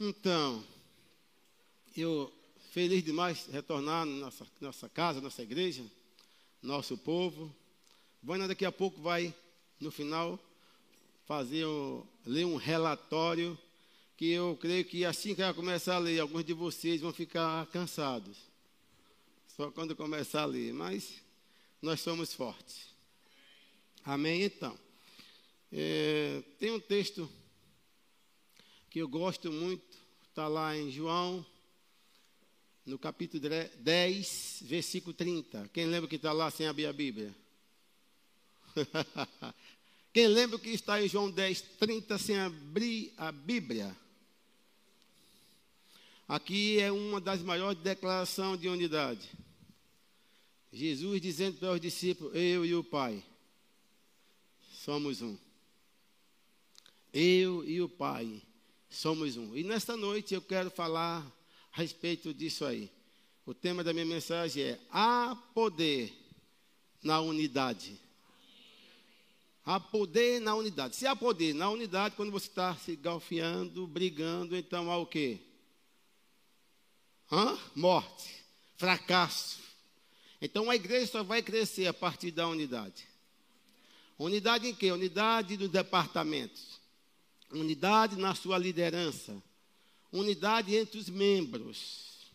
Então, eu feliz demais retornar na nossa, nossa casa, nossa igreja, nosso povo. Vânia daqui a pouco vai, no final, fazer ler um relatório que eu creio que assim que ela começar a ler, alguns de vocês vão ficar cansados. Só quando começar a ler, mas nós somos fortes. Amém? Então, é, tem um texto que eu gosto muito, está lá em João, no capítulo 10, versículo 30. Quem lembra que está lá sem abrir a Bíblia? Quem lembra que está em João 10, 30 sem abrir a Bíblia? Aqui é uma das maiores declarações de unidade. Jesus dizendo para os discípulos: Eu e o Pai somos um. Eu e o Pai somos um. E nesta noite eu quero falar a respeito disso aí. O tema da minha mensagem é: há poder na unidade. Há poder na unidade. Se há poder na unidade, quando você está se galfiando, brigando, então há o quê? Hã? Morte, fracasso. Então a igreja só vai crescer a partir da unidade. Unidade em quê? Unidade dos departamentos. Unidade na sua liderança. Unidade entre os membros.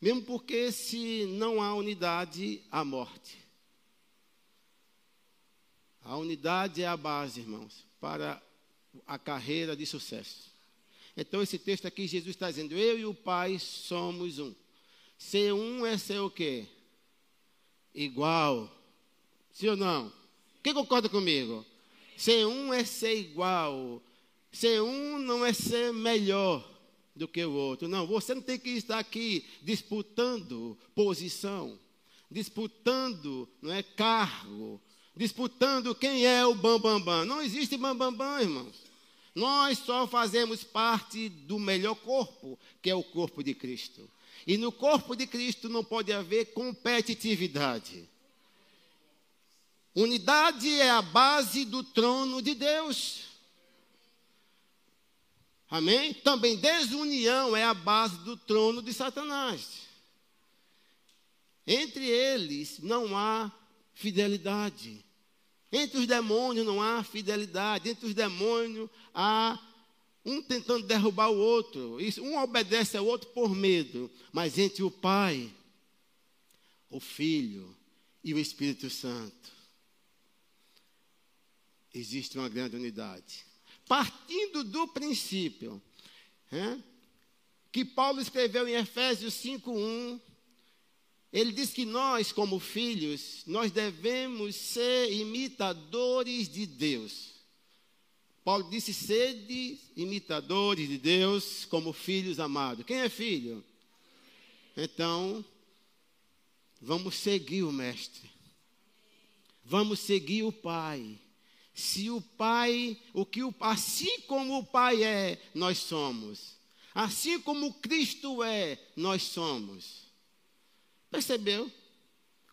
Mesmo porque se não há unidade, há morte. A unidade é a base, irmãos, para a carreira de sucesso. Então, esse texto aqui, Jesus está dizendo: Eu e o Pai somos um. Ser um é ser o quê? Igual. Sim ou não? Quem concorda comigo? Ser um é ser igual. Ser um não é ser melhor do que o outro. Não, você não tem que estar aqui disputando posição, disputando não é, cargo, disputando quem é o bambambam. Bam, bam. Não existe bambambam, bam, bam, irmãos. Nós só fazemos parte do melhor corpo, que é o corpo de Cristo. E no corpo de Cristo não pode haver competitividade. Unidade é a base do trono de Deus. Amém? Também desunião é a base do trono de Satanás. Entre eles não há fidelidade. Entre os demônios não há fidelidade, entre os demônios há um tentando derrubar o outro. Um obedece ao outro por medo, mas entre o Pai, o Filho e o Espírito Santo existe uma grande unidade. Partindo do princípio é, que Paulo escreveu em Efésios 5:1, ele diz que nós, como filhos, nós devemos ser imitadores de Deus. Paulo disse: sede imitadores de Deus como filhos amados. Quem é filho? Então, vamos seguir o Mestre. Vamos seguir o Pai. Se o Pai, o que o, assim como o Pai é, nós somos. Assim como Cristo é, nós somos. Percebeu?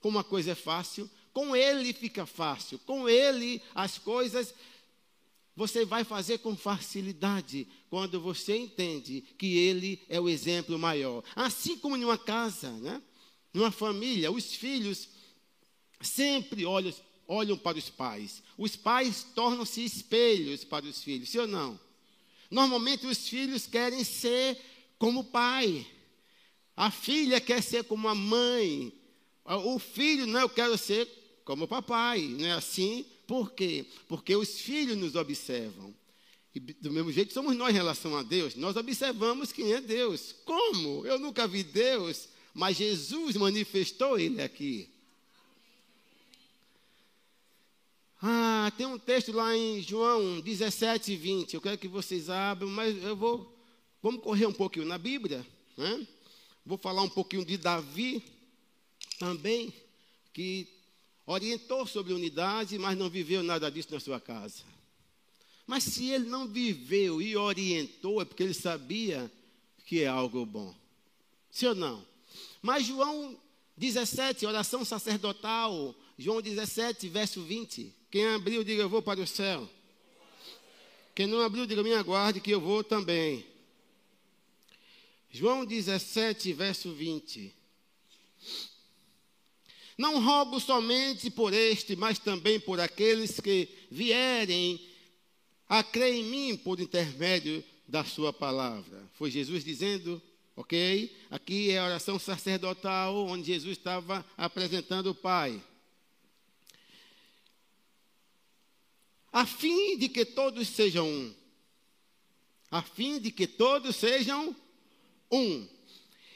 Como a coisa é fácil, com ele fica fácil, com ele as coisas você vai fazer com facilidade quando você entende que ele é o exemplo maior. Assim como em uma casa, né? numa família, os filhos sempre olham, olham para os pais. Os pais tornam-se espelhos para os filhos, sim ou não? Normalmente os filhos querem ser como o pai. A filha quer ser como a mãe. O filho, não, eu quero ser como o papai. Não é assim? Por quê? Porque os filhos nos observam. E do mesmo jeito somos nós em relação a Deus. Nós observamos quem é Deus. Como? Eu nunca vi Deus, mas Jesus manifestou ele aqui. Ah, tem um texto lá em João 17, 20. Eu quero que vocês abram, mas eu vou. Vamos correr um pouquinho na Bíblia. Né? Vou falar um pouquinho de Davi também, que orientou sobre unidade, mas não viveu nada disso na sua casa. Mas se ele não viveu e orientou, é porque ele sabia que é algo bom. Sim ou não? Mas João 17, oração sacerdotal, João 17, verso 20. Quem abriu, diga eu vou para o céu. Quem não abriu, diga me aguarde que eu vou também. João 17, verso 20. Não rogo somente por este, mas também por aqueles que vierem a crer em mim por intermédio da sua palavra. Foi Jesus dizendo, ok? Aqui é a oração sacerdotal, onde Jesus estava apresentando o Pai. A fim de que todos sejam um. A fim de que todos sejam um.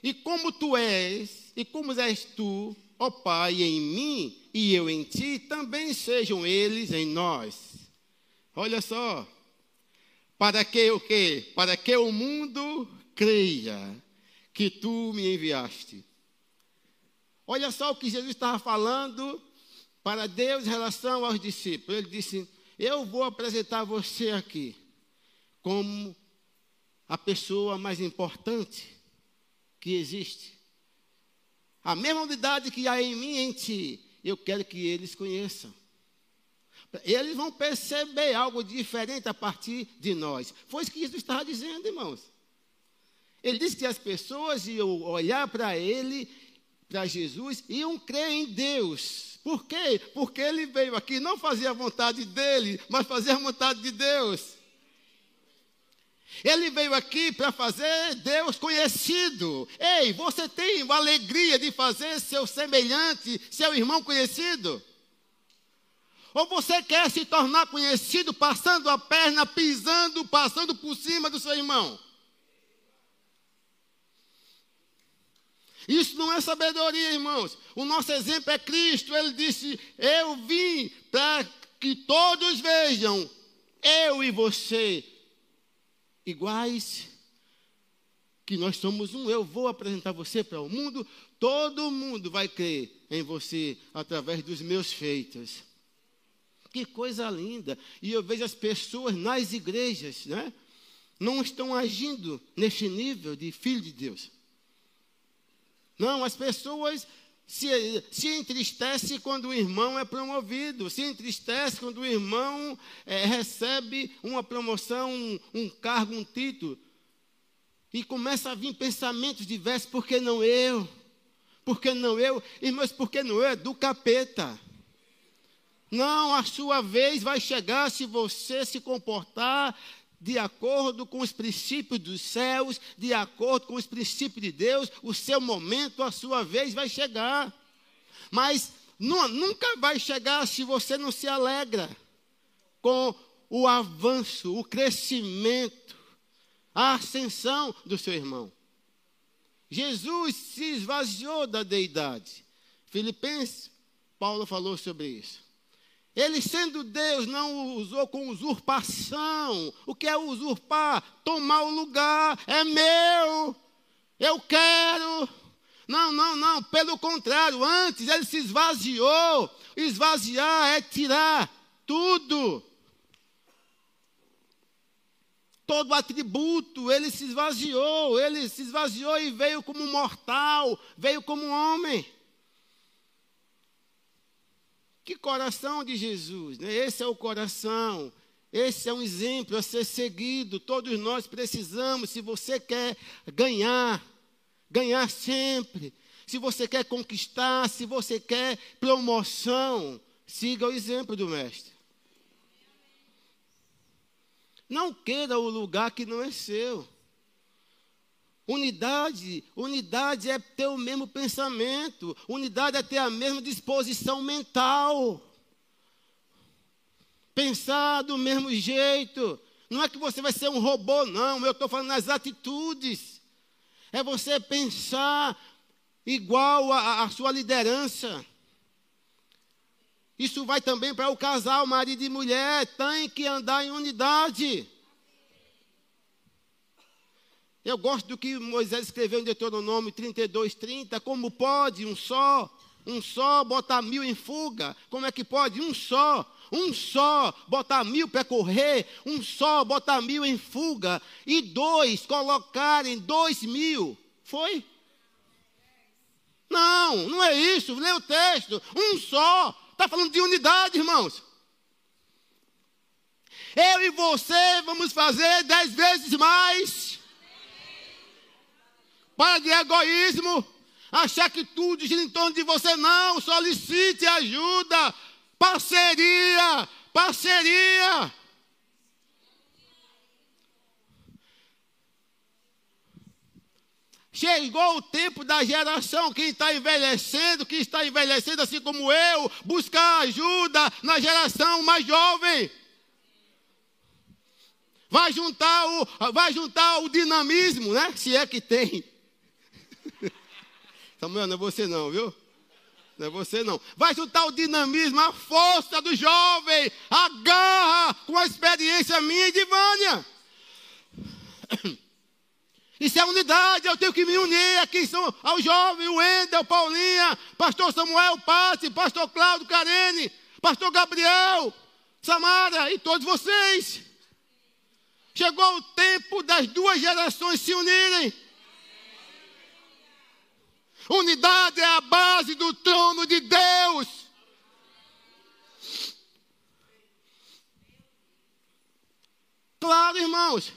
E como tu és, e como és tu, ó Pai, em mim e eu em ti, também sejam eles em nós. Olha só. Para que o quê? Para que o mundo creia que tu me enviaste. Olha só o que Jesus estava falando para Deus em relação aos discípulos. Ele disse: Eu vou apresentar você aqui como a pessoa mais importante que existe. A mesma unidade que há em mim e em ti, eu quero que eles conheçam. Eles vão perceber algo diferente a partir de nós. Foi isso que Jesus estava dizendo, irmãos. Ele disse que as pessoas iam olhar para ele, para Jesus, iam crer em Deus. Por quê? Porque ele veio aqui não fazer a vontade dele, mas fazer a vontade de Deus. Ele veio aqui para fazer Deus conhecido. Ei, você tem a alegria de fazer seu semelhante, seu irmão conhecido? Ou você quer se tornar conhecido passando a perna, pisando, passando por cima do seu irmão? Isso não é sabedoria, irmãos. O nosso exemplo é Cristo. Ele disse: Eu vim para que todos vejam, eu e você, iguais, que nós somos um. Eu vou apresentar você para o mundo, todo mundo vai crer em você através dos meus feitos. Que coisa linda! E eu vejo as pessoas nas igrejas, né? Não estão agindo neste nível de filho de Deus. Não, as pessoas se, se entristece quando o irmão é promovido, se entristece quando o irmão é, recebe uma promoção, um, um, cargo, um título. E começa a vir pensamentos diversos, por que não eu? Por que não eu? Irmãos, por que não eu? É do capeta. Não, a sua vez vai chegar se você se comportar de acordo com os princípios dos céus, de acordo com os princípios de Deus, o seu momento, a sua vez vai chegar. Mas não, nunca vai chegar se você não se alegra com o avanço, o crescimento, a ascensão do seu irmão. Jesus se esvaziou da deidade. Filipenses, Paulo falou sobre isso. Ele, sendo Deus, não o usou com usurpação. O que é usurpar? Tomar o lugar. É meu. Eu quero. Não, não, não. Pelo contrário, antes ele se esvaziou. Esvaziar é tirar tudo. Todo atributo, ele se esvaziou. Ele se esvaziou e veio como mortal, veio como homem. Que coração de Jesus, né? Esse é o coração. Esse é um exemplo a ser seguido. Todos nós precisamos, se você quer ganhar, ganhar sempre. Se você quer conquistar, se você quer promoção, siga o exemplo do mestre. Não queira o lugar que não é seu. Unidade, unidade é ter o mesmo pensamento, unidade é ter a mesma disposição mental. Pensar do mesmo jeito. Não é que você vai ser um robô, não, eu estou falando nas atitudes. É você pensar igual à sua liderança. Isso vai também para o casal, marido e mulher, tem que andar em unidade. Eu gosto do que Moisés escreveu em Deuteronômio 32, 30. Como pode um só, um só botar mil em fuga? Como é que pode um só, um só botar mil para correr? Um só botar mil em fuga? E dois colocarem dois mil? Foi? Não, não é isso. Lê o texto. Um só. Está falando de unidade, irmãos. Eu e você vamos fazer dez vezes mais. Para de egoísmo. Achar que tudo gira em torno de você. Não, solicite ajuda. Parceria. Parceria. Chegou o tempo da geração que está envelhecendo, que está envelhecendo assim como eu, buscar ajuda na geração mais jovem. Vai juntar o, vai juntar o dinamismo, né? Se é que tem. Samuel, não é você não, viu? Não é você não. Vai juntar o dinamismo, a força do jovem, a garra com a experiência minha e de Vânia. Isso é unidade, eu tenho que me unir aqui são ao jovem, o Wendel, Paulinha, pastor Samuel Passe, pastor Cláudio Carene, pastor Gabriel, Samara e todos vocês. Chegou o tempo das duas gerações se unirem. Unidade é a base do trono de Deus. Claro, irmãos.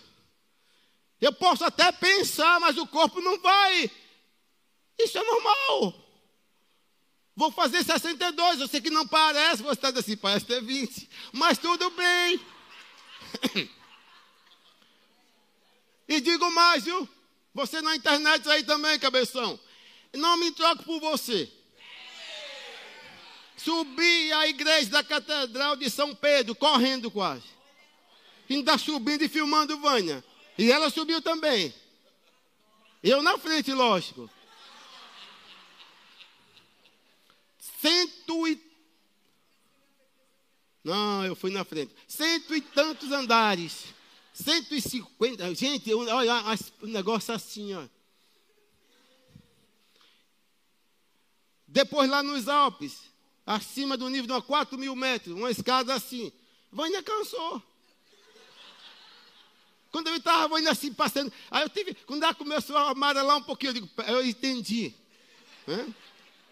Eu posso até pensar, mas o corpo não vai. Isso é normal. Vou fazer 62. Eu sei que não parece, você está assim, parece ter 20. Mas tudo bem. e digo mais, viu? Você na internet aí também, cabeção. Não me troco por você. Subi à igreja da Catedral de São Pedro, correndo quase. Ainda subindo e filmando Vânia. E ela subiu também. Eu na frente, lógico. Cento e. Não, eu fui na frente. Cento e tantos andares. Cento e cinquenta. Gente, olha um negócio assim, ó. Depois lá nos Alpes, acima do nível de uma 4 mil metros, uma escada assim. Vânia cansou. Quando eu estava indo assim, passando, aí eu tive, quando ela começou a amarelar um pouquinho, eu digo, eu entendi. Né?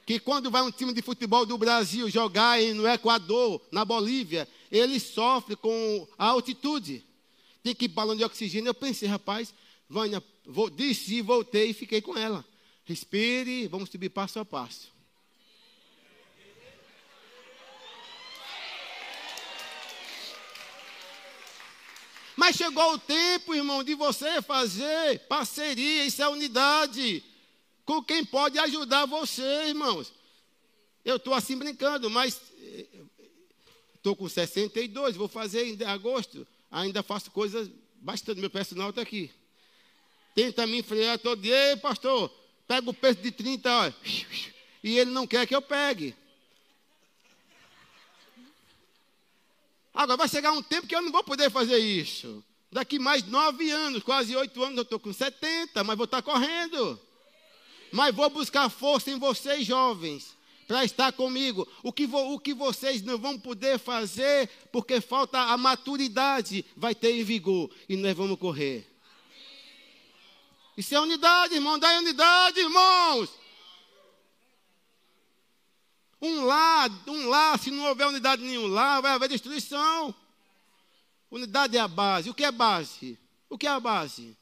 Que quando vai um time de futebol do Brasil jogar no Equador, na Bolívia, ele sofre com a altitude. Tem que ir balão de oxigênio. Eu pensei, rapaz, Vânia, vou, desci, voltei e fiquei com ela. Respire, vamos subir passo a passo. Mas chegou o tempo, irmão, de você fazer parceria, isso é unidade, com quem pode ajudar você, irmãos. Eu estou assim brincando, mas estou com 62, vou fazer em agosto. Ainda faço coisas bastante, meu personal está aqui. Tenta me frear todo dia, pastor, pega o peso de 30, ó, e ele não quer que eu pegue. Agora vai chegar um tempo que eu não vou poder fazer isso. Daqui mais nove anos, quase oito anos, eu estou com 70, mas vou estar tá correndo. Mas vou buscar força em vocês, jovens, para estar comigo. O que, vo, o que vocês não vão poder fazer, porque falta a maturidade, vai ter em vigor. E nós vamos correr. Isso é unidade, irmão. Dá unidade, irmãos. Um lá, um lá, se não houver unidade nenhum lá, vai haver destruição. Unidade é a base. O que é base? O que é a base?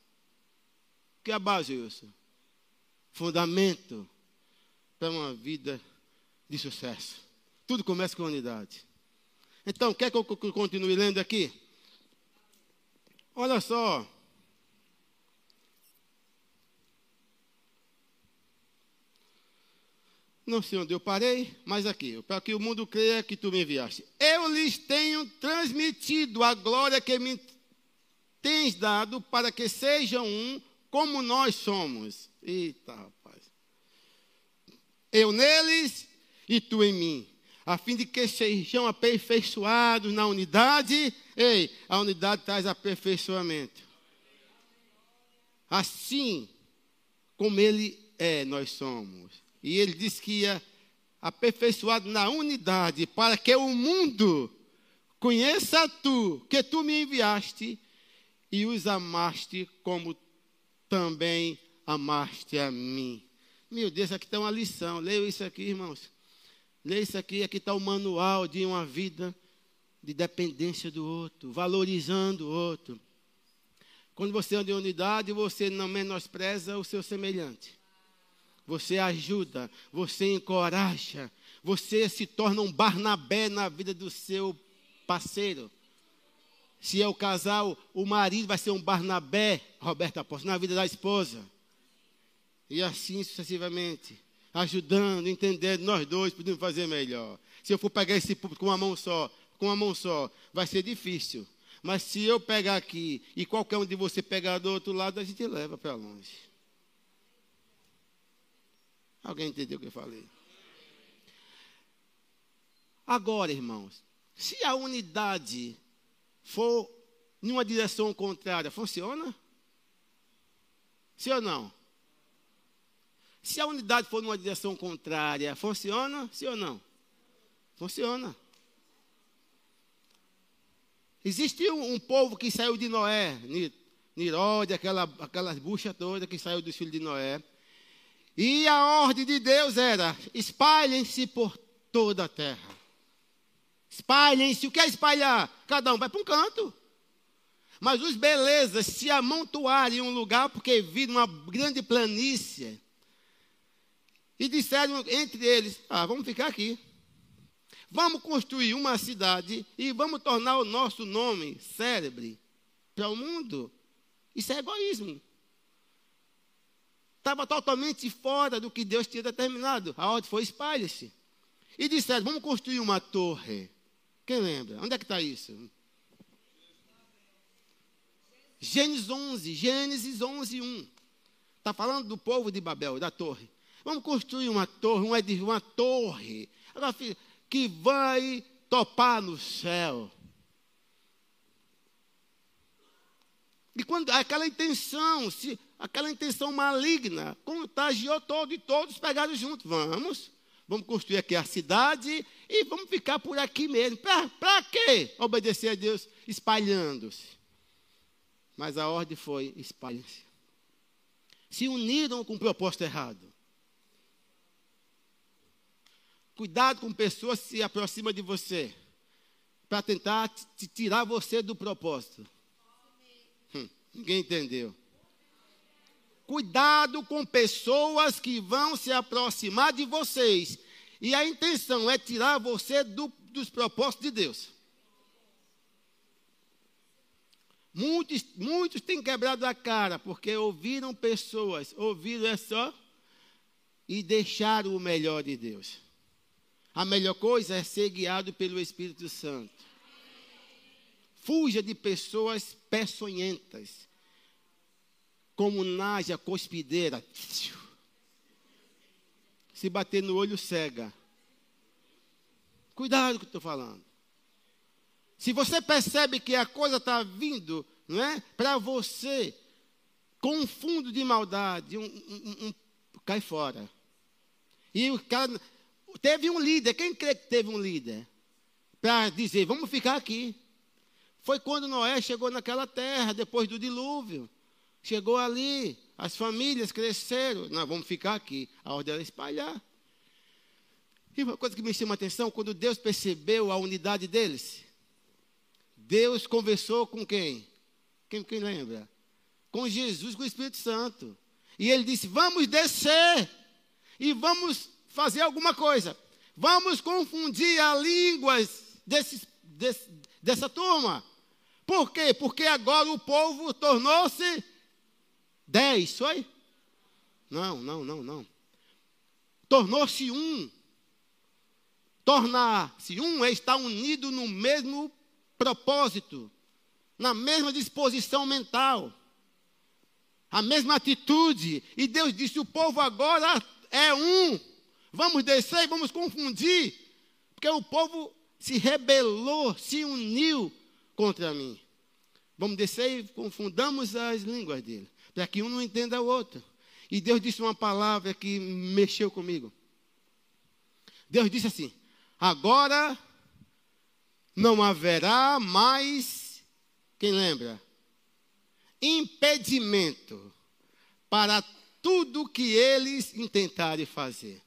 O que é a base, Wilson? Fundamento para uma vida de sucesso. Tudo começa com unidade. Então, quer que eu continue lendo aqui? Olha só. Não sei onde eu parei, mas aqui, para que o mundo creia que tu me enviaste. Eu lhes tenho transmitido a glória que me tens dado para que sejam um como nós somos. Eita, rapaz. Eu neles e tu em mim, a fim de que sejam aperfeiçoados na unidade. Ei, a unidade traz aperfeiçoamento. Assim como ele é, nós somos. E ele disse que ia aperfeiçoado na unidade, para que o mundo conheça tu, que tu me enviaste e os amaste como também amaste a mim. Meu Deus, aqui está uma lição. Leia isso aqui, irmãos. Leia isso aqui. Aqui está o manual de uma vida de dependência do outro, valorizando o outro. Quando você anda em unidade, você não menospreza o seu semelhante. Você ajuda, você encoraja, você se torna um Barnabé na vida do seu parceiro. Se é o casal, o marido vai ser um Barnabé, Roberto Apóstolo, na vida da esposa. E assim sucessivamente. Ajudando, entendendo, nós dois podemos fazer melhor. Se eu for pegar esse público com uma mão só, com uma mão só, vai ser difícil. Mas se eu pegar aqui e qualquer um de você pegar do outro lado, a gente leva para longe. Alguém entendeu o que eu falei? Agora, irmãos, se a unidade for em uma direção contrária, funciona? Sim ou não? Se a unidade for numa direção contrária, funciona? Sim ou não? Funciona. Existe um, um povo que saiu de Noé, Nirode, aquela, aquelas buchas todas que saiu dos filhos de Noé. E a ordem de Deus era: espalhem-se por toda a terra. Espalhem-se. O que é espalhar? Cada um vai para um canto. Mas os belezas se amontoaram em um lugar porque viram uma grande planície. E disseram entre eles: Ah, vamos ficar aqui. Vamos construir uma cidade e vamos tornar o nosso nome célebre para o mundo. Isso é egoísmo. Estava totalmente fora do que Deus tinha determinado. A ordem foi espalhe-se. E disseram: Vamos construir uma torre. Quem lembra? Onde é que está isso? Gênesis 11, Gênesis 11, 1. Está falando do povo de Babel, da torre. Vamos construir uma torre, uma, torre Agora, que vai topar no céu. E quando aquela intenção, se, aquela intenção maligna, contagiou todo e todos pegaram junto. Vamos, vamos construir aqui a cidade e vamos ficar por aqui mesmo. Para quê? Obedecer a Deus espalhando-se. Mas a ordem foi: espalhem-se. Se uniram com o propósito errado. Cuidado com pessoas que se aproximam de você para tentar te tirar você do propósito. Hum, ninguém entendeu. Cuidado com pessoas que vão se aproximar de vocês e a intenção é tirar você do, dos propósitos de Deus. Muitos, muitos têm quebrado a cara porque ouviram pessoas, ouviram é só, e deixaram o melhor de Deus. A melhor coisa é ser guiado pelo Espírito Santo. Fuja de pessoas peçonhentas, como Nádia Cospideira. Se bater no olho, cega. Cuidado com o que estou falando. Se você percebe que a coisa está vindo não é, para você com um fundo de maldade, um, um, um, cai fora. E o cara teve um líder, quem crê que teve um líder? Para dizer, vamos ficar aqui. Foi quando Noé chegou naquela terra, depois do dilúvio. Chegou ali, as famílias cresceram. Nós vamos ficar aqui. A ordem era espalhar. E uma coisa que me chama a atenção, quando Deus percebeu a unidade deles, Deus conversou com quem? Quem, quem lembra? Com Jesus, com o Espírito Santo. E ele disse: Vamos descer e vamos fazer alguma coisa. Vamos confundir as línguas desse, dessa turma. Por quê? Porque agora o povo tornou-se dez, foi? Não, não, não, não. Tornou-se um. Tornar-se um é estar unido no mesmo propósito, na mesma disposição mental, a mesma atitude. E Deus disse: o povo agora é um. Vamos descer e vamos confundir, porque o povo se rebelou, se uniu contra mim. Vamos descer e confundamos as línguas dele, para que um não entenda o outro. E Deus disse uma palavra que mexeu comigo. Deus disse assim: agora não haverá mais, quem lembra? Impedimento para tudo que eles intentarem fazer.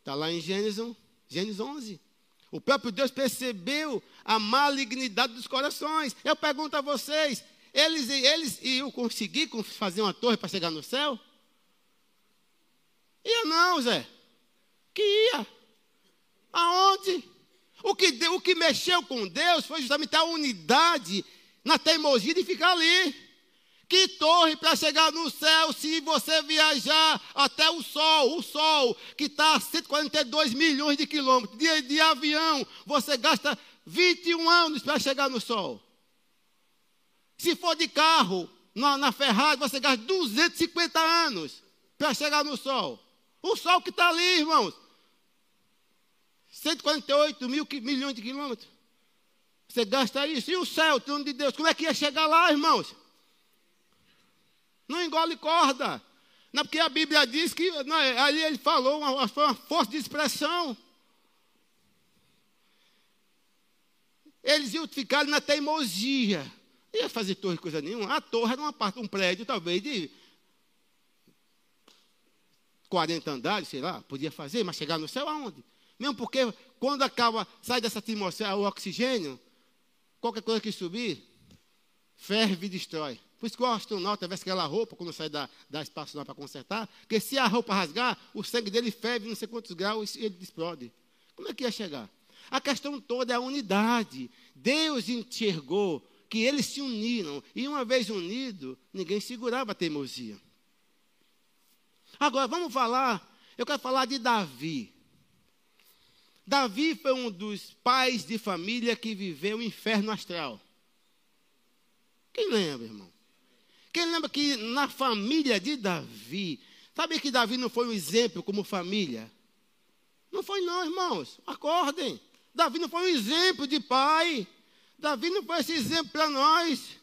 Está lá em Gênesis, Gênesis 11. O próprio Deus percebeu a malignidade dos corações. Eu pergunto a vocês: eles, eles iam conseguir fazer uma torre para chegar no céu? Ia não, Zé. Que ia. Aonde? O que, o que mexeu com Deus foi justamente a unidade na teimosia de ficar ali. Que torre para chegar no céu se você viajar até o Sol, o Sol, que está a 142 milhões de quilômetros, de, de avião, você gasta 21 anos para chegar no Sol. Se for de carro, na, na Ferrari, você gasta 250 anos para chegar no Sol. O Sol que está ali, irmãos. 148 mil milhões de quilômetros. Você gasta isso. E o céu, o trono de Deus, como é que ia chegar lá, irmãos? Não engole corda. Não, porque a Bíblia diz que não, ali ele falou, uma, foi uma força de expressão. Eles iam ficar na teimosia. Não ia fazer torre coisa nenhuma. A torre era uma parte, um prédio, talvez, de 40 andares, sei lá, podia fazer, mas chegar no céu aonde? Mesmo porque quando acaba, sai dessa atmosfera o oxigênio, qualquer coisa que subir, ferve e destrói. Por isso que o astronauta veste aquela roupa quando sai da, da espaço para consertar, porque se a roupa rasgar, o sangue dele ferve não sei quantos graus e ele explode. Como é que ia chegar? A questão toda é a unidade. Deus enxergou que eles se uniram, e uma vez unido, ninguém segurava a teimosia. Agora, vamos falar, eu quero falar de Davi. Davi foi um dos pais de família que viveu o inferno astral. Quem lembra, irmão? Quem lembra que na família de Davi, sabe que Davi não foi um exemplo como família? Não foi não, irmãos. Acordem. Davi não foi um exemplo de pai. Davi não foi esse exemplo para nós.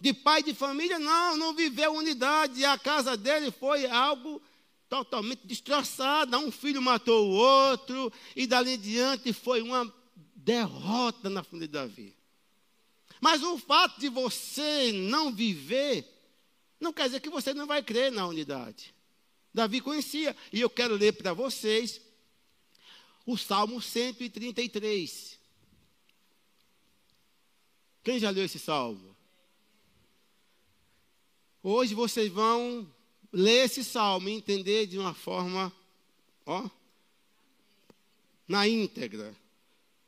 De pai de família, não, não viveu unidade. A casa dele foi algo totalmente destroçada. Um filho matou o outro. E dali em diante foi uma derrota na família de Davi. Mas o fato de você não viver, não quer dizer que você não vai crer na unidade. Davi conhecia, e eu quero ler para vocês o Salmo 133. Quem já leu esse salmo? Hoje vocês vão ler esse salmo e entender de uma forma, ó, na íntegra.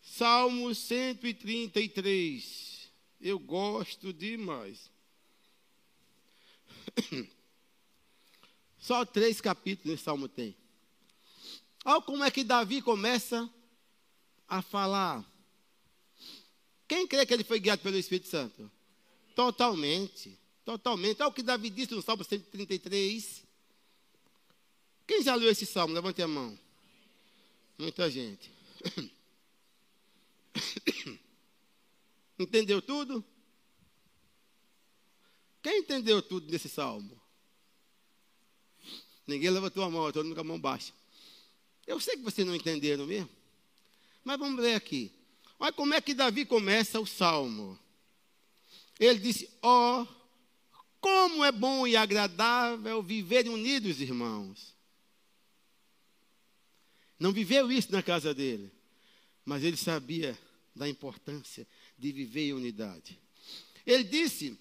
Salmo 133. Eu gosto demais. Só três capítulos nesse salmo tem. Olha como é que Davi começa a falar. Quem crê que ele foi guiado pelo Espírito Santo? Totalmente. Totalmente. Olha o que Davi disse no Salmo 133. Quem já leu esse salmo? Levante a mão. Muita gente. Entendeu tudo? Quem entendeu tudo desse salmo? Ninguém levantou a mão, todo mundo com a mão baixa. Eu sei que vocês não entenderam mesmo. Mas vamos ler aqui. Olha como é que Davi começa o salmo. Ele disse: Ó, oh, como é bom e agradável viver unidos, irmãos. Não viveu isso na casa dele, mas ele sabia da importância de viver em unidade. Ele disse: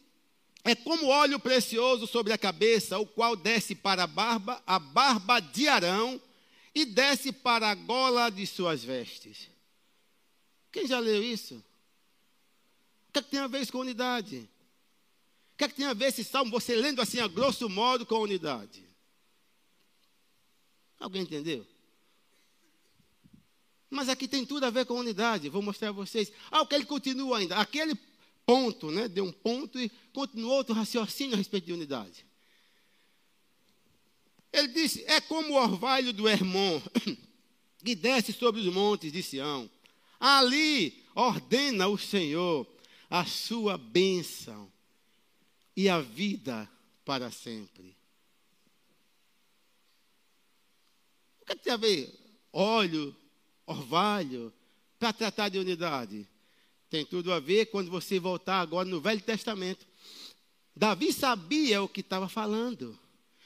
é como óleo precioso sobre a cabeça, o qual desce para a barba, a barba de Arão, e desce para a gola de suas vestes. Quem já leu isso? O que, é que tem a ver isso com unidade? O que, é que tem a ver esse salmo, você lendo assim a grosso modo, com unidade? Alguém entendeu? Mas aqui tem tudo a ver com unidade. Vou mostrar a vocês. Ah, o que ele continua ainda. Aquele ponto, né? Deu um ponto e continuou outro raciocínio a respeito de unidade. Ele disse: É como o orvalho do Hermon, que desce sobre os montes de Sião. Ali ordena o Senhor a sua bênção e a vida para sempre. O que, é que tem a ver óleo orvalho, para tratar de unidade. Tem tudo a ver quando você voltar agora no Velho Testamento. Davi sabia o que estava falando.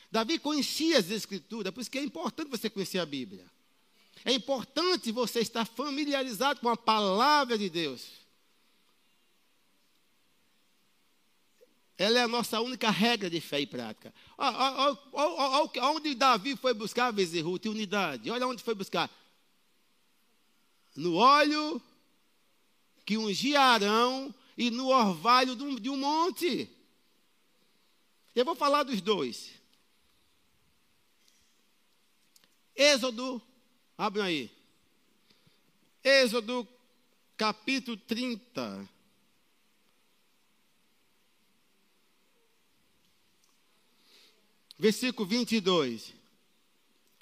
Davi conhecia as Escrituras, por isso que é importante você conhecer a Bíblia. É importante você estar familiarizado com a palavra de Deus. Ela é a nossa única regra de fé e prática. Olha onde Davi foi buscar, Bezerrute, unidade. Olha onde foi buscar. No óleo que ungia Arão e no orvalho de um monte. Eu vou falar dos dois. Êxodo, abre aí. Êxodo capítulo 30. Versículo 22.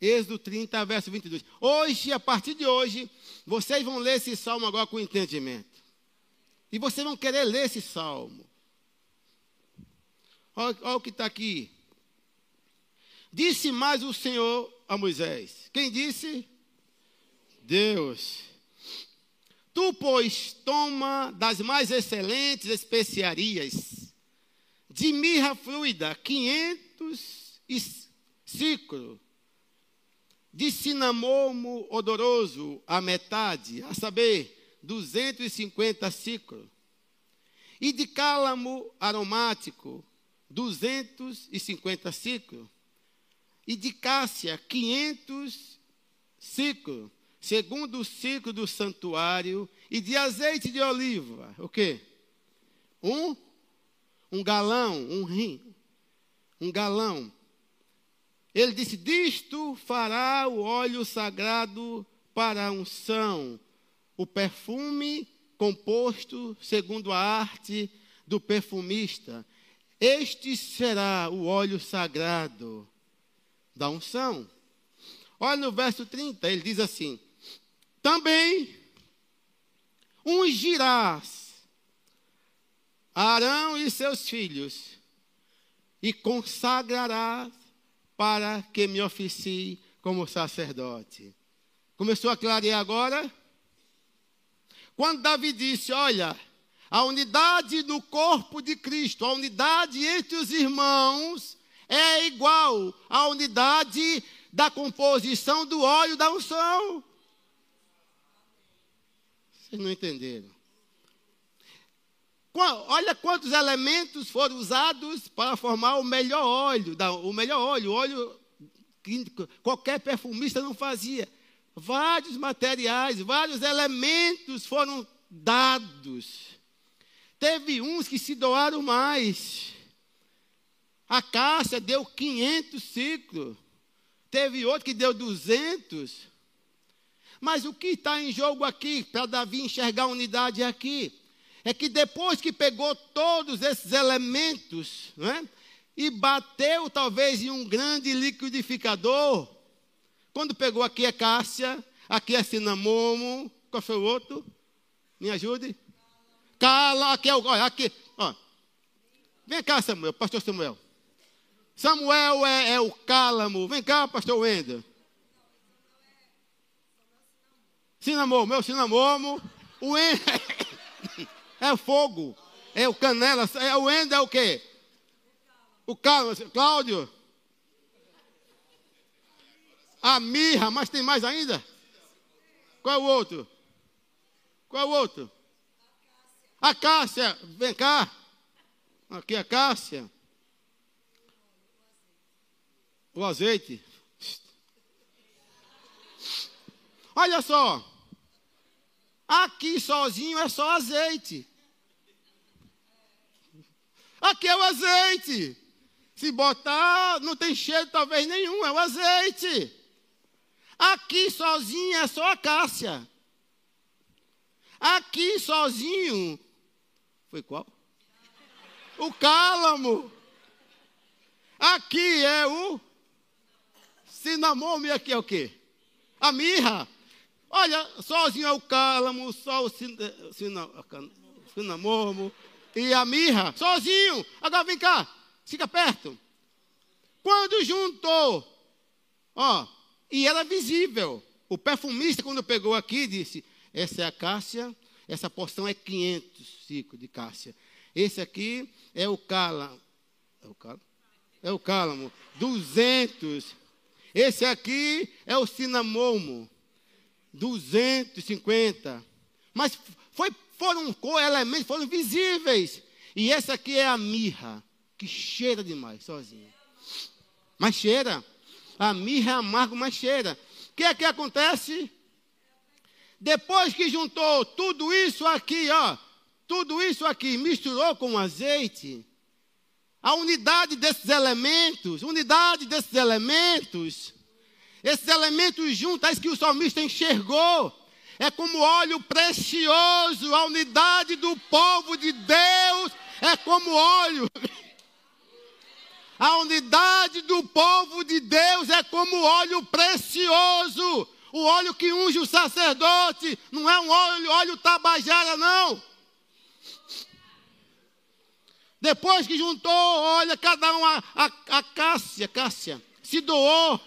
Êxodo 30, verso 22. Hoje, a partir de hoje, vocês vão ler esse salmo agora com entendimento. E vocês vão querer ler esse salmo. Olha, olha o que está aqui. Disse mais o Senhor a Moisés. Quem disse? Deus. Tu, pois, toma das mais excelentes especiarias, de mirra fluida, quinhentos ciclos, de cinamomo odoroso, a metade, a saber, 250 ciclos, e de cálamo aromático, 250 ciclos, e de cássia, 500 ciclos, segundo o ciclo do santuário, e de azeite de oliva, o quê? Um, um galão, um rim, um galão. Ele disse: Disto fará o óleo sagrado para a unção, o perfume composto segundo a arte do perfumista. Este será o óleo sagrado da unção. Olha no verso 30, ele diz assim: Também ungirás Arão e seus filhos, e consagrarás para que me oficie como sacerdote. Começou a clarear agora? Quando Davi disse: Olha, a unidade do corpo de Cristo, a unidade entre os irmãos, é igual à unidade da composição do óleo da unção. Vocês não entenderam? Olha quantos elementos foram usados para formar o melhor óleo, o melhor óleo, óleo que qualquer perfumista não fazia. Vários materiais, vários elementos foram dados. Teve uns que se doaram mais. A Cássia deu 500 ciclos. Teve outro que deu 200. Mas o que está em jogo aqui, para Davi enxergar a unidade aqui, é que depois que pegou todos esses elementos, né, e bateu talvez em um grande liquidificador, quando pegou aqui é Cássia, aqui é Cinamomo, qual foi o outro? Me ajude. Cala, aqui é o. Olha, aqui. Ó. Vem cá, Samuel, pastor Samuel. Samuel é, é o cálamo. Vem cá, pastor Wendel. Cinamomo, meu cinamomo. O Wendel é o fogo. É o canela. É o Wendel é o quê? O cálamo. Cláudio. A mirra, mas tem mais ainda? Qual é o outro? Qual é o outro? A Cássia, vem cá. Aqui a Cássia. O azeite. Olha só. Aqui sozinho é só azeite. Aqui é o azeite. Se botar, não tem cheiro talvez nenhum, é o azeite. Aqui sozinho é só a cássia. Aqui sozinho foi qual? O cálamo. Aqui é o cinamomo e aqui é o quê? A mirra. Olha, sozinho é o cálamo, só o cinamomo e a mirra. Sozinho. Agora vem cá, fica perto. Quando juntou, ó, e era visível. O perfumista, quando pegou aqui, disse: Essa é a cássia essa porção é 500 ciclos de cássia. Esse aqui é o cálamo. É o cálamo? É o cálamo. 200. Esse aqui é o cinamomo. 250. Mas foi, foram elementos, foram visíveis. E essa aqui é a mirra, que cheira demais, sozinha. Mas cheira. A mirra é amargo, mas cheira. O que é que acontece? Depois que juntou tudo isso aqui, ó, tudo isso aqui, misturou com azeite, a unidade desses elementos, unidade desses elementos, esses elementos juntos, que o salmista enxergou, é como óleo precioso, a unidade do povo de Deus é como óleo. A unidade do povo de Deus é como óleo precioso. O óleo que unge o sacerdote não é um óleo, óleo tabajara, não. Depois que juntou, olha, cada um, a, a, a Cássia, Cássia, se doou.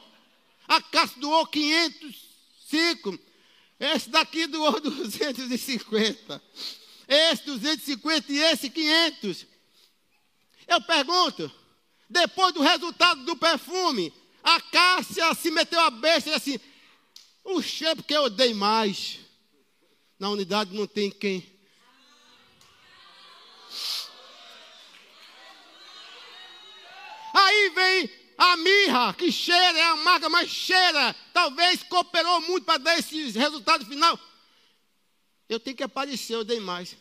A Cássia doou 505. Esse daqui doou 250. Esse 250 e esse 500. Eu pergunto, depois do resultado do perfume, a Cássia se meteu a besta e assim, o cheiro porque eu dei mais. Na unidade não tem quem Aí vem a mirra, que cheira, é amarga, mas cheira. Talvez cooperou muito para dar esse resultado final. Eu tenho que aparecer, eu dei mais.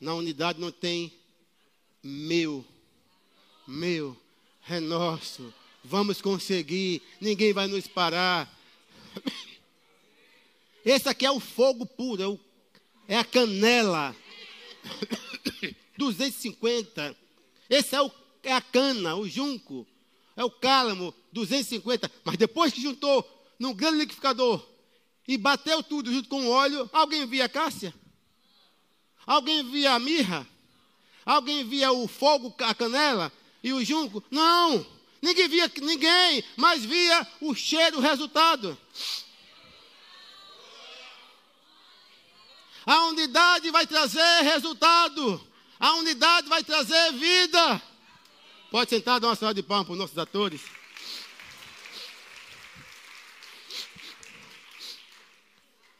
Na unidade não tem meu, meu, é nosso. Vamos conseguir, ninguém vai nos parar. Esse aqui é o fogo puro, é, é a canela. 250. Esse é o é a cana, o junco, é o cálamo, 250. Mas depois que juntou num grande liquidificador e bateu tudo junto com o óleo, alguém via a cássia? Alguém via a mirra? Alguém via o fogo, a canela e o junco? Não! Ninguém via ninguém, mas via o cheiro, o resultado. A unidade vai trazer resultado. A unidade vai trazer vida. Pode sentar, dar uma salva de palmas para os nossos atores.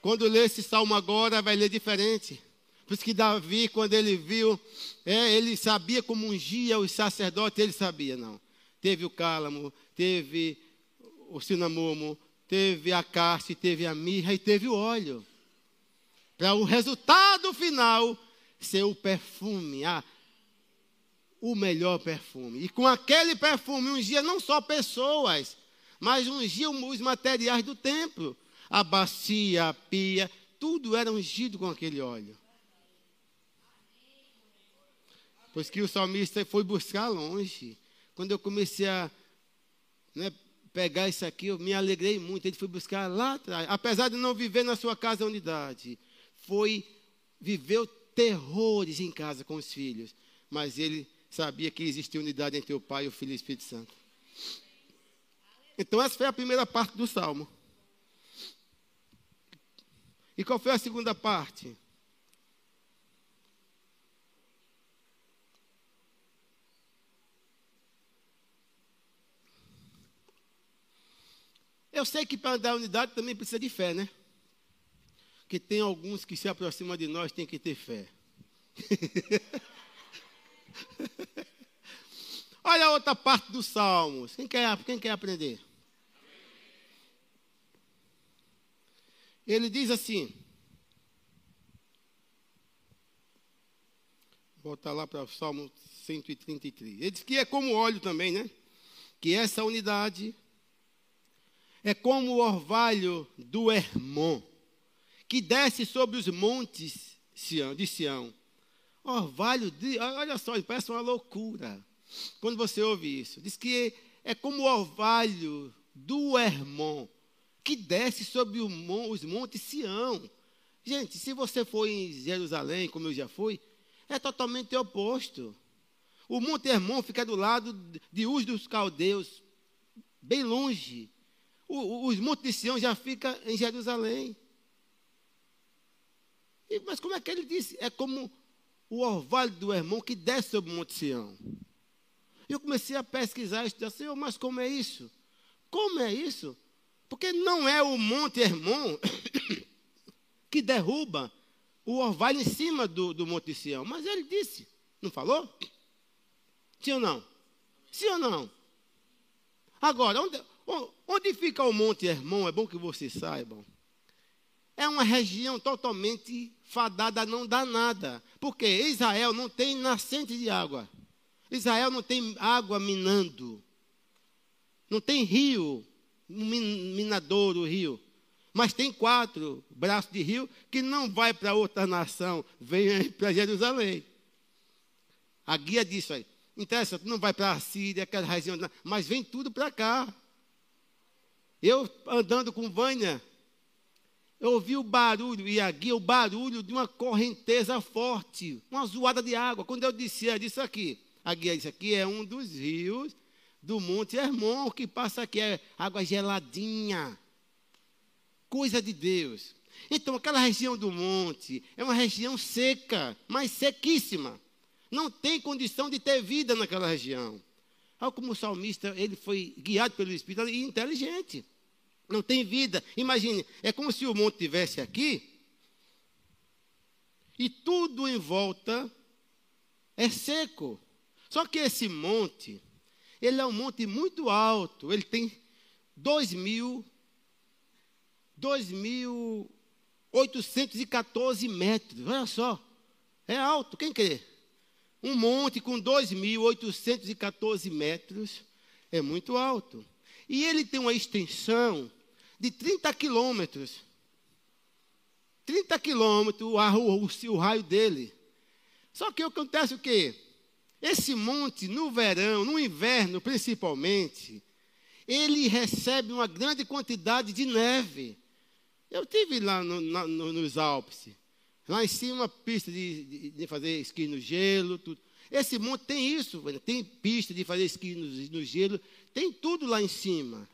Quando lê esse salmo agora, vai ler diferente. Por isso que Davi, quando ele viu, é, ele sabia como ungia os sacerdotes, ele sabia, não. Teve o cálamo, teve o cinamomo, teve a caste, teve a mirra e teve o óleo. Para o resultado final ser o perfume, a, o melhor perfume. E com aquele perfume ungia não só pessoas, mas ungia os materiais do templo. A bacia, a pia, tudo era ungido com aquele óleo. Pois que o salmista foi buscar longe. Quando eu comecei a né, pegar isso aqui, eu me alegrei muito. Ele foi buscar lá atrás. Apesar de não viver na sua casa unidade, foi, viveu terrores em casa com os filhos. Mas ele sabia que existia unidade entre o Pai, o Filho e o Espírito Santo. Então, essa foi a primeira parte do salmo. E qual foi a segunda parte? Eu sei que para dar unidade também precisa de fé, né? Que tem alguns que se aproximam de nós, tem que ter fé. Olha a outra parte dos Salmos. Quem quer, quem quer aprender? Ele diz assim. Voltar lá para o Salmo 133. Ele diz que é como óleo também, né? Que essa unidade é como o orvalho do Hermon, que desce sobre os montes de Sião Orvalho, de, olha só, parece uma loucura. Quando você ouve isso, diz que é como o orvalho do Hermon, que desce sobre os montes Sião. Gente, se você for em Jerusalém, como eu já fui, é totalmente oposto. O Monte Hermon fica do lado de Uz dos Caldeus, bem longe. O, os montes de Sião já ficam em Jerusalém. E, mas como é que ele disse? É como o orvalho do irmão que desce sobre o Monte Sião. Eu comecei a pesquisar e estudar, Senhor, mas como é isso? Como é isso? Porque não é o Monte Hermon que derruba o orvalho em cima do, do Monte Sião. Mas ele disse, não falou? Sim ou não? Sim ou não? Agora, onde, onde fica o Monte Hermon? É bom que vocês saibam. É uma região totalmente fadada a não dar nada. Porque Israel não tem nascente de água. Israel não tem água minando. Não tem rio, um minadouro, rio. Mas tem quatro braços de rio que não vai para outra nação, vem para Jerusalém. A guia disso aí. Interessa, não vai para a Síria, aquela região, mas vem tudo para cá. Eu andando com Vânia, eu ouvi o barulho, e a guia, o barulho de uma correnteza forte, uma zoada de água. Quando eu disse, é disso aqui, a guia disse, aqui é um dos rios do Monte Hermon, que passa aqui, é água geladinha coisa de Deus. Então, aquela região do monte é uma região seca, mas sequíssima. Não tem condição de ter vida naquela região. Olha como o salmista, ele foi guiado pelo Espírito e inteligente. Não tem vida. Imagine, é como se o monte tivesse aqui e tudo em volta é seco. Só que esse monte, ele é um monte muito alto. Ele tem mil 2.814 metros. Olha só. É alto, quem crê? Um monte com 2.814 metros é muito alto. E ele tem uma extensão de 30 quilômetros. 30 quilômetros o, o, raio dele. Só que acontece o quê? Esse monte, no verão, no inverno principalmente, ele recebe uma grande quantidade de neve. Eu tive lá no, na, no, nos Alpes. Lá em cima, pista de, de, de, fazer esqui no gelo, tudo. Esse monte tem isso, tem pista de fazer esqui no, no gelo, tem tudo lá em cima.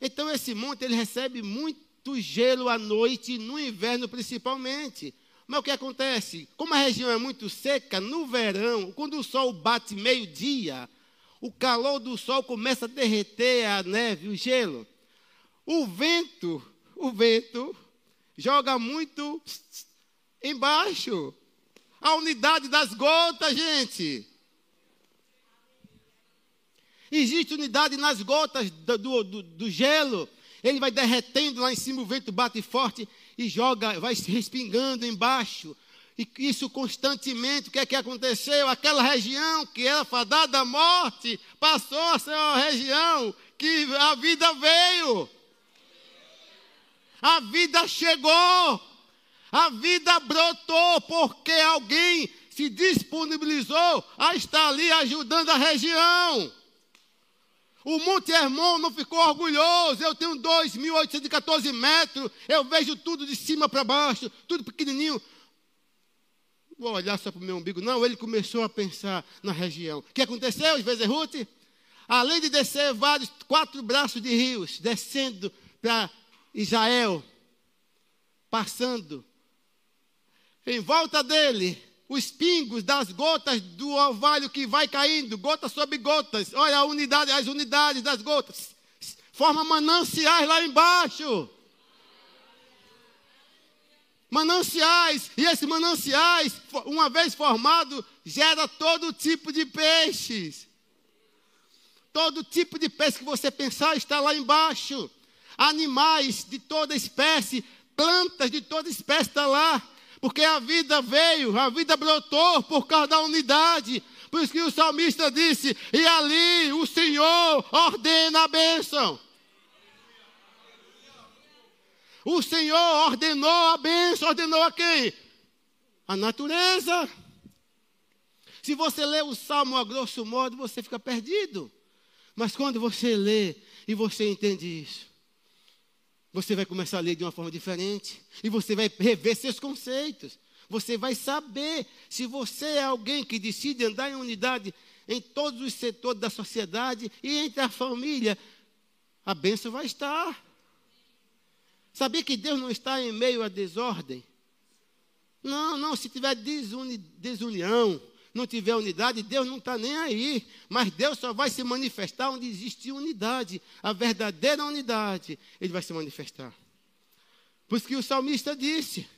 Então esse monte ele recebe muito gelo à noite, no inverno principalmente. Mas o que acontece? Como a região é muito seca, no verão, quando o sol bate meio-dia, o calor do sol começa a derreter a neve, o gelo. O vento o vento joga muito embaixo. A unidade das gotas, gente. Existe unidade nas gotas do, do, do, gelo. Ele vai derretendo lá em cima, o vento bate forte e joga, vai respingando embaixo. E isso constantemente, o que é que aconteceu? Aquela região que era fadada à morte, passou a ser uma região que a vida veio. A vida chegou. A vida brotou porque alguém se disponibilizou a estar ali ajudando a região. O Monte Hermon não ficou orgulhoso. Eu tenho 2.814 metros. Eu vejo tudo de cima para baixo, tudo pequenininho. Vou olhar só para o meu umbigo. Não, ele começou a pensar na região. O que aconteceu, Vezerute? Além de descer vários, quatro braços de rios, descendo para Israel, passando. Em volta dele, os pingos das gotas do orvalho que vai caindo, gotas sobre gotas. Olha a unidade, as unidades das gotas. Forma mananciais lá embaixo. Mananciais, e esses mananciais, uma vez formado, gera todo tipo de peixes. Todo tipo de peixe que você pensar está lá embaixo animais de toda espécie, plantas de toda espécie está lá. Porque a vida veio, a vida brotou por causa da unidade. Por isso que o salmista disse: E ali o Senhor ordena a bênção. O Senhor ordenou a bênção, ordenou a quem? A natureza. Se você lê o salmo a grosso modo, você fica perdido. Mas quando você lê e você entende isso, você vai começar a ler de uma forma diferente. E você vai rever seus conceitos. Você vai saber se você é alguém que decide andar em unidade em todos os setores da sociedade e entre a família, a bênção vai estar. Sabia que Deus não está em meio à desordem? Não, não, se tiver desuni, desunião, não tiver unidade, Deus não está nem aí. Mas Deus só vai se manifestar onde existe unidade. A verdadeira unidade, Ele vai se manifestar. Por isso que o salmista disse,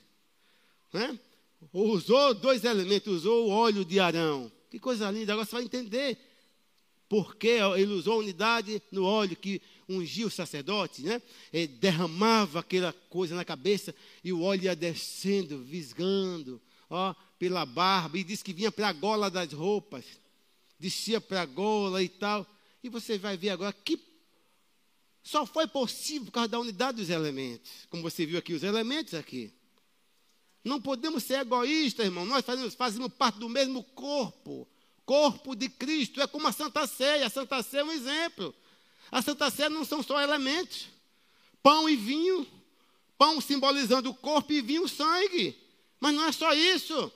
né? usou dois elementos, usou o óleo de Arão. Que coisa linda, agora você vai entender porque ele usou a unidade no óleo que ungia o sacerdote, né? Ele derramava aquela coisa na cabeça e o óleo ia descendo, visgando, ó, pela barba, e disse que vinha para a gola das roupas, descia para a gola e tal. E você vai ver agora que só foi possível por causa da unidade dos elementos. Como você viu aqui, os elementos aqui. Não podemos ser egoístas, irmão. Nós fazemos, fazemos parte do mesmo corpo corpo de Cristo. É como a Santa Ceia. A Santa Ceia é um exemplo. A Santa Ceia não são só elementos. Pão e vinho. Pão simbolizando o corpo e vinho o sangue. Mas não é só isso.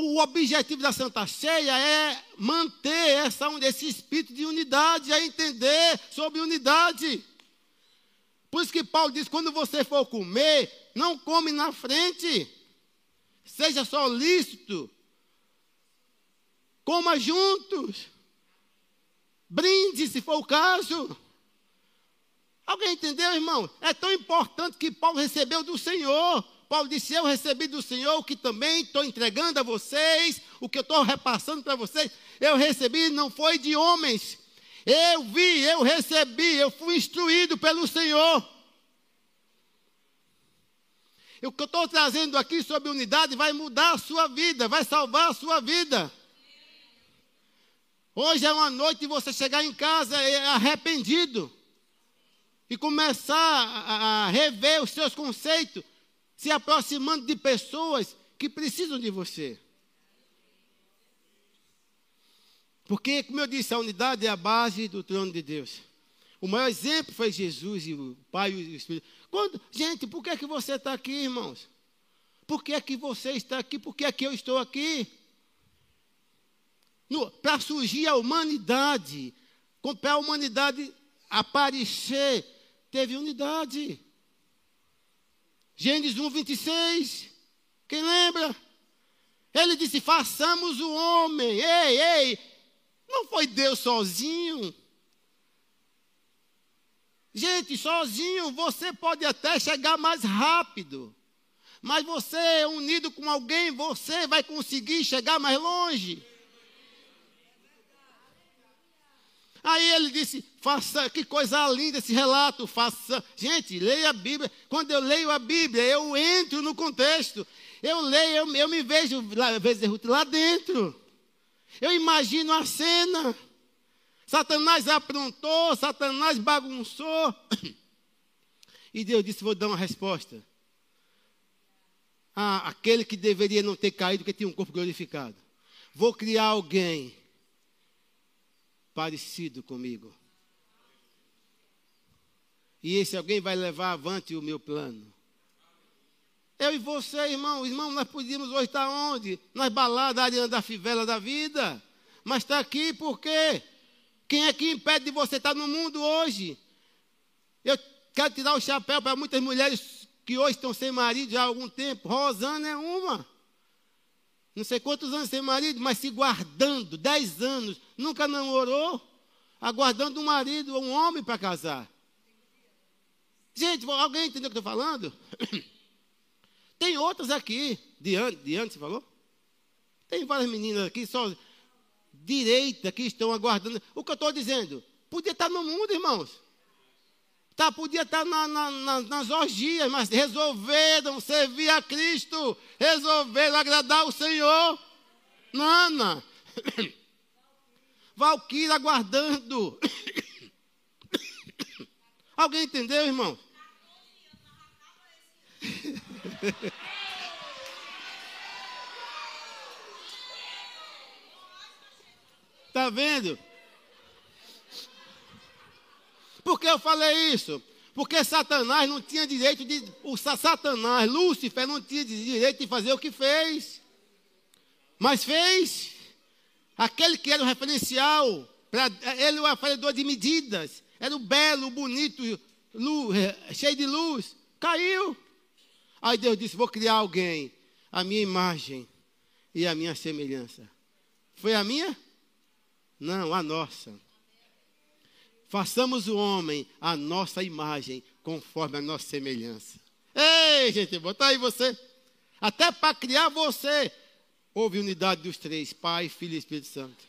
O objetivo da Santa Ceia é manter essa, esse espírito de unidade, é entender sobre unidade. Por isso que Paulo diz: quando você for comer, não come na frente, seja só lícito, Coma juntos. Brinde, se for o caso. Alguém entendeu, irmão? É tão importante que Paulo recebeu do Senhor. Paulo disse: Eu recebi do Senhor o que também estou entregando a vocês, o que eu estou repassando para vocês. Eu recebi, não foi de homens. Eu vi, eu recebi, eu fui instruído pelo Senhor. E o que eu estou trazendo aqui sobre unidade vai mudar a sua vida, vai salvar a sua vida. Hoje é uma noite de você chegar em casa arrependido e começar a, a rever os seus conceitos, se aproximando de pessoas que precisam de você. Porque, como eu disse, a unidade é a base do trono de Deus. O maior exemplo foi Jesus e o Pai e o Espírito. Quando, gente, por que, é que você está aqui, irmãos? Por que é que você está aqui? Por que é que eu estou aqui? para surgir a humanidade, para a humanidade aparecer, teve unidade. Gênesis 1, 26. Quem lembra? Ele disse: façamos o homem. Ei, ei. Não foi Deus sozinho. Gente, sozinho você pode até chegar mais rápido. Mas você, unido com alguém, você vai conseguir chegar mais longe. Aí ele disse: faça, que coisa linda esse relato, faça. Gente, leia a Bíblia. Quando eu leio a Bíblia, eu entro no contexto. Eu leio, eu, eu me vejo lá, lá dentro. Eu imagino a cena. Satanás aprontou, Satanás bagunçou. E Deus disse: Vou dar uma resposta. Ah, aquele que deveria não ter caído, porque tinha um corpo glorificado. Vou criar alguém parecido comigo. E esse alguém vai levar avante o meu plano. Eu e você, irmão, irmão, nós podíamos hoje estar onde? Nas baladas, areando da fivela da vida. Mas está aqui por quê? Quem é que impede de você estar no mundo hoje? Eu quero tirar o chapéu para muitas mulheres que hoje estão sem marido já há algum tempo. Rosana é uma não sei quantos anos sem marido, mas se guardando, dez anos, nunca namorou, aguardando um marido, um homem para casar. Gente, alguém entendeu o que eu estou falando? Tem outras aqui, Diane, Diane, você falou? Tem várias meninas aqui, só direita, que estão aguardando. O que eu estou dizendo? Podia estar no mundo, irmãos. Tá, podia estar na, na, na, nas orgias, mas resolveram servir a Cristo, resolveram agradar o Senhor. Nana, Valquíria aguardando. Alguém entendeu, irmão? Está vendo? Por que eu falei isso? Porque Satanás não tinha direito de. O Satanás, Lúcifer, não tinha direito de fazer o que fez. Mas fez. Aquele que era o referencial, pra, ele o afaredor de medidas, era o belo, bonito, luz, é, cheio de luz. Caiu. Aí Deus disse: Vou criar alguém, a minha imagem e a minha semelhança. Foi a minha? Não, a nossa. Façamos o homem a nossa imagem, conforme a nossa semelhança. Ei, gente, botar aí você. Até para criar você, houve unidade dos três: Pai, Filho e Espírito Santo.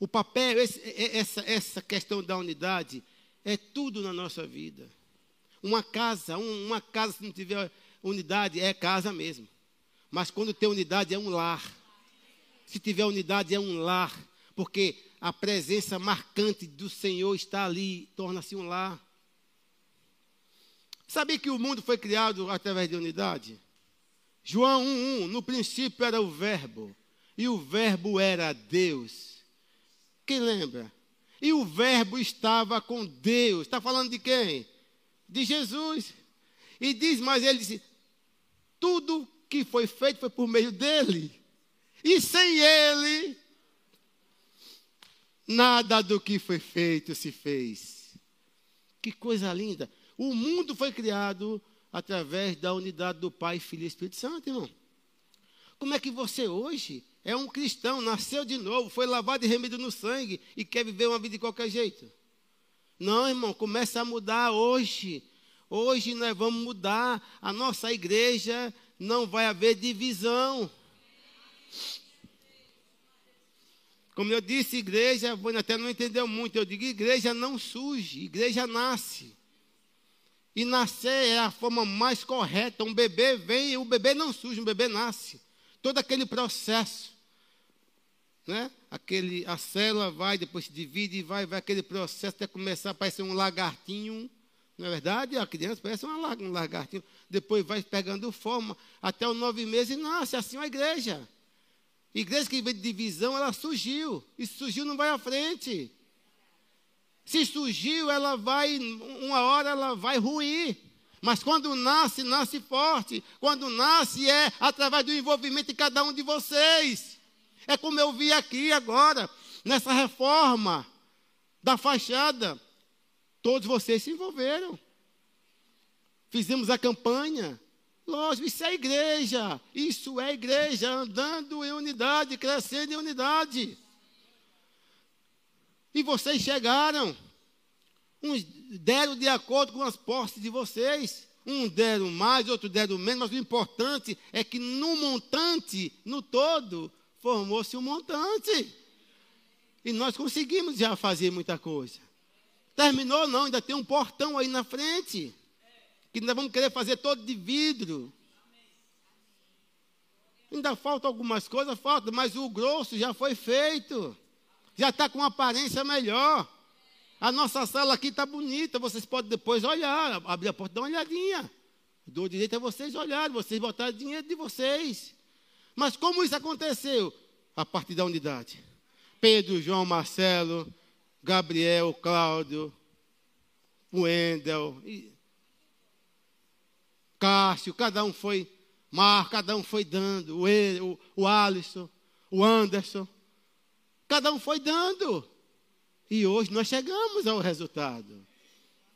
O papel, esse, essa, essa questão da unidade, é tudo na nossa vida. Uma casa, um, uma casa, se não tiver unidade, é casa mesmo. Mas quando tem unidade, é um lar. Se tiver unidade, é um lar. Porque a presença marcante do Senhor está ali, torna-se um lar. Sabia que o mundo foi criado através de unidade? João 1:1, no princípio era o verbo, e o verbo era Deus. Quem lembra? E o verbo estava com Deus. Está falando de quem? De Jesus. E diz, mas ele disse: tudo que foi feito foi por meio dele. E sem ele, nada do que foi feito se fez. Que coisa linda. O mundo foi criado através da unidade do Pai, Filho e Espírito Santo, irmão. Como é que você hoje é um cristão, nasceu de novo, foi lavado e remido no sangue e quer viver uma vida de qualquer jeito? Não, irmão, começa a mudar hoje. Hoje nós vamos mudar. A nossa igreja não vai haver divisão. Como eu disse, igreja, você até não entendeu muito. Eu digo, igreja não surge, igreja nasce. E nascer é a forma mais correta. Um bebê vem o bebê não surge, um bebê nasce. Todo aquele processo. Né? Aquele, a célula vai, depois se divide e vai, vai aquele processo até começar a parecer um lagartinho. Não é verdade? A criança parece uma, um lagartinho. Depois vai pegando forma até os nove meses e nasce assim uma igreja. Igreja que vem de divisão, ela surgiu. E se surgiu, não vai à frente. Se surgiu, ela vai, uma hora ela vai ruir. Mas quando nasce, nasce forte. Quando nasce, é através do envolvimento de cada um de vocês. É como eu vi aqui agora, nessa reforma da fachada. Todos vocês se envolveram. Fizemos a campanha. Lógico, isso é igreja. Isso é igreja andando em unidade, crescendo em unidade. E vocês chegaram. Uns deram de acordo com as posses de vocês. Um deram mais, outro deram menos, mas o importante é que no montante, no todo, formou-se um montante. E nós conseguimos já fazer muita coisa. Terminou não, ainda tem um portão aí na frente. Que nós vamos querer fazer todo de vidro. Ainda falta algumas coisas, falta, mas o grosso já foi feito. Já está com aparência melhor. A nossa sala aqui está bonita, vocês podem depois olhar, abrir a porta, dar uma olhadinha. Dou direito a vocês olharem, vocês botarem dinheiro de vocês. Mas como isso aconteceu? A partir da unidade. Pedro, João, Marcelo, Gabriel, Cláudio, Wendel, Cássio, cada um foi, Mar, cada um foi dando, o, o, o Alisson, o Anderson, cada um foi dando. E hoje nós chegamos ao resultado.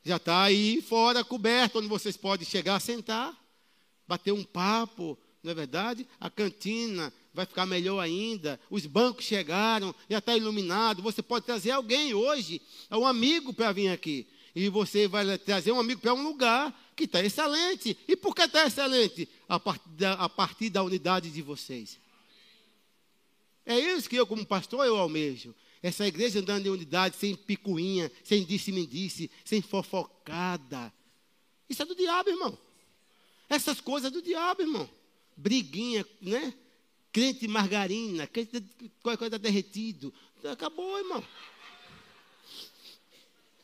Já está aí fora, coberto, onde vocês podem chegar, sentar, bater um papo, não é verdade? A cantina vai ficar melhor ainda. Os bancos chegaram, já está iluminado. Você pode trazer alguém hoje, um amigo para vir aqui. E você vai trazer um amigo para um lugar que está excelente. E por que está excelente? A partir, da, a partir da unidade de vocês. É isso que eu, como pastor, eu almejo. Essa igreja andando em unidade, sem picuinha, sem disse-me-disse, sem fofocada. Isso é do diabo, irmão. Essas coisas é do diabo, irmão. Briguinha, né? Crente margarina, crente qualquer coisa derretido. Acabou, irmão.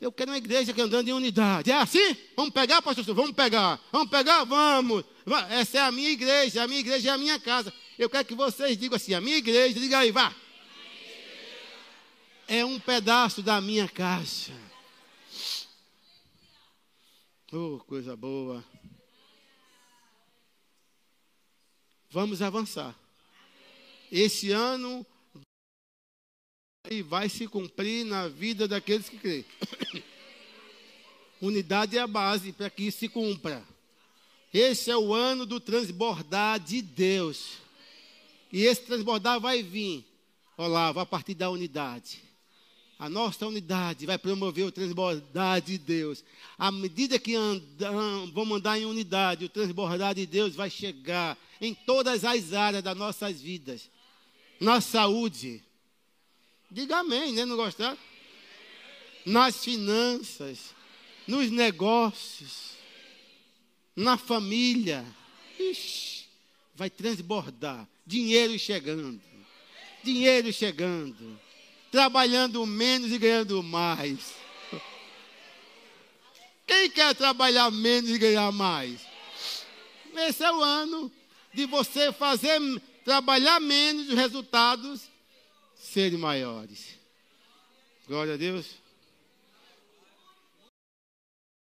Eu quero uma igreja que andando em unidade. É assim? Vamos pegar, pastor? Vamos pegar. Vamos pegar? Vamos. Essa é a minha igreja. A minha igreja é a minha casa. Eu quero que vocês digam assim: a minha igreja, diga aí, vá é um pedaço da minha caixa. Oh, coisa boa. Vamos avançar. Esse ano vai se cumprir na vida daqueles que creem. Unidade é a base para que isso se cumpra. Esse é o ano do transbordar de Deus. E esse transbordar vai vir, Olavo, a partir da unidade. A nossa unidade vai promover o transbordar de Deus. À medida que andam, vamos andar em unidade, o transbordar de Deus vai chegar em todas as áreas das nossas vidas. Na saúde. Diga amém, né? Não gostar? Nas finanças, nos negócios, na família. Ixi, vai transbordar. Dinheiro chegando. Dinheiro chegando trabalhando menos e ganhando mais. Quem quer trabalhar menos e ganhar mais? Esse é o ano de você fazer trabalhar menos e os resultados serem maiores. Glória a Deus.